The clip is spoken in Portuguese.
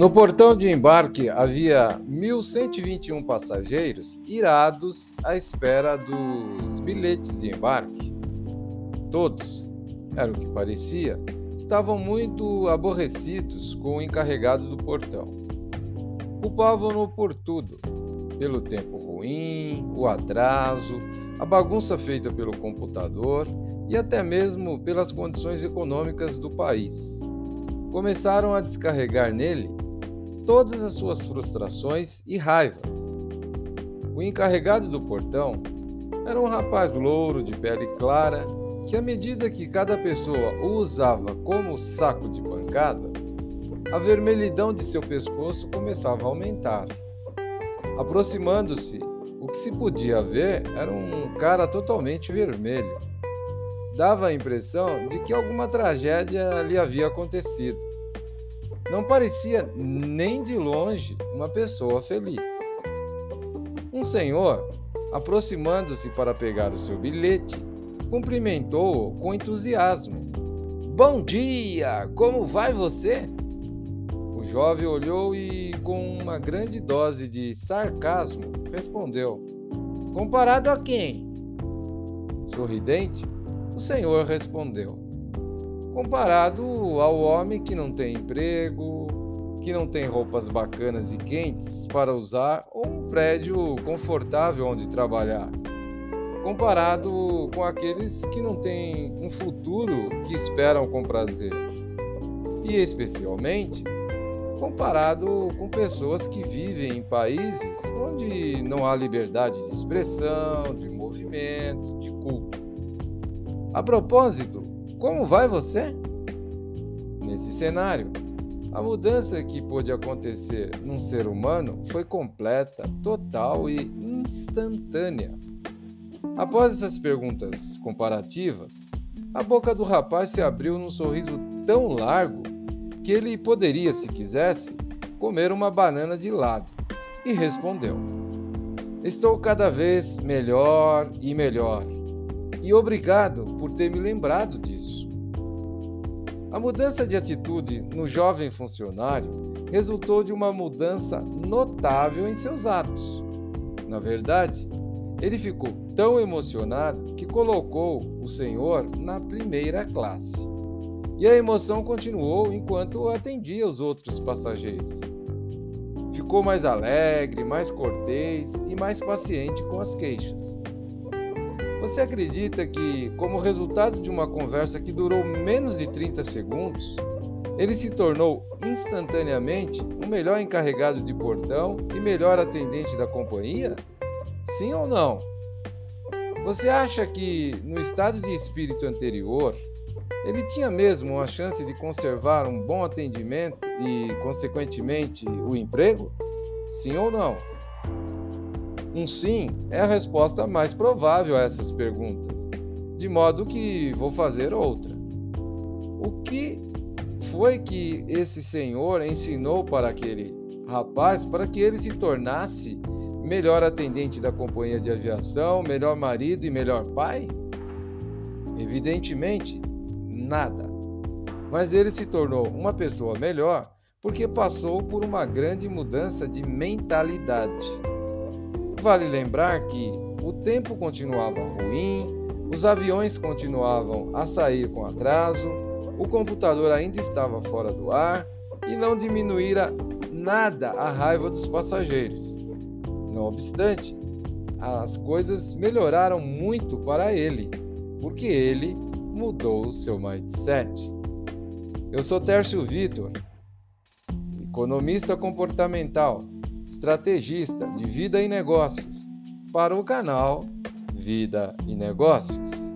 No portão de embarque havia 1.121 passageiros irados à espera dos bilhetes de embarque. Todos, era o que parecia, estavam muito aborrecidos com o encarregado do portão. Culpavam-no por tudo: pelo tempo ruim, o atraso, a bagunça feita pelo computador e até mesmo pelas condições econômicas do país. Começaram a descarregar nele todas as suas frustrações e raivas. O encarregado do portão era um rapaz louro de pele clara que, à medida que cada pessoa o usava como saco de pancadas, a vermelhidão de seu pescoço começava a aumentar. Aproximando-se, o que se podia ver era um cara totalmente vermelho. Dava a impressão de que alguma tragédia lhe havia acontecido. Não parecia nem de longe uma pessoa feliz. Um senhor, aproximando-se para pegar o seu bilhete, cumprimentou-o com entusiasmo. Bom dia! Como vai você? O jovem olhou e, com uma grande dose de sarcasmo, respondeu: Comparado a quem? Sorridente, o senhor respondeu: Comparado ao homem que não tem emprego, que não tem roupas bacanas e quentes para usar ou um prédio confortável onde trabalhar comparado com aqueles que não têm um futuro que esperam com prazer. E especialmente comparado com pessoas que vivem em países onde não há liberdade de expressão, de movimento, de culto. A propósito, como vai você? Nesse cenário, a mudança que pôde acontecer num ser humano foi completa, total e instantânea. Após essas perguntas comparativas, a boca do rapaz se abriu num sorriso tão largo que ele poderia, se quisesse, comer uma banana de lado e respondeu: Estou cada vez melhor e melhor, e obrigado por ter me lembrado disso. A mudança de atitude no jovem funcionário resultou de uma mudança notável em seus atos. Na verdade, ele ficou tão emocionado que colocou o senhor na primeira classe. E a emoção continuou enquanto atendia os outros passageiros. Ficou mais alegre, mais cortês e mais paciente com as queixas. Você acredita que, como resultado de uma conversa que durou menos de 30 segundos, ele se tornou instantaneamente o melhor encarregado de portão e melhor atendente da companhia? Sim ou não? Você acha que no estado de espírito anterior ele tinha mesmo uma chance de conservar um bom atendimento e, consequentemente, o emprego? Sim ou não? Um sim é a resposta mais provável a essas perguntas, de modo que vou fazer outra. O que foi que esse senhor ensinou para aquele rapaz para que ele se tornasse melhor atendente da companhia de aviação, melhor marido e melhor pai? Evidentemente, nada. Mas ele se tornou uma pessoa melhor porque passou por uma grande mudança de mentalidade. Vale lembrar que o tempo continuava ruim, os aviões continuavam a sair com atraso, o computador ainda estava fora do ar e não diminuíra nada a raiva dos passageiros. Não obstante, as coisas melhoraram muito para ele, porque ele mudou o seu mindset. Eu sou Tércio Vitor, economista comportamental, estrategista de vida e negócios, para o canal Vida e Negócios.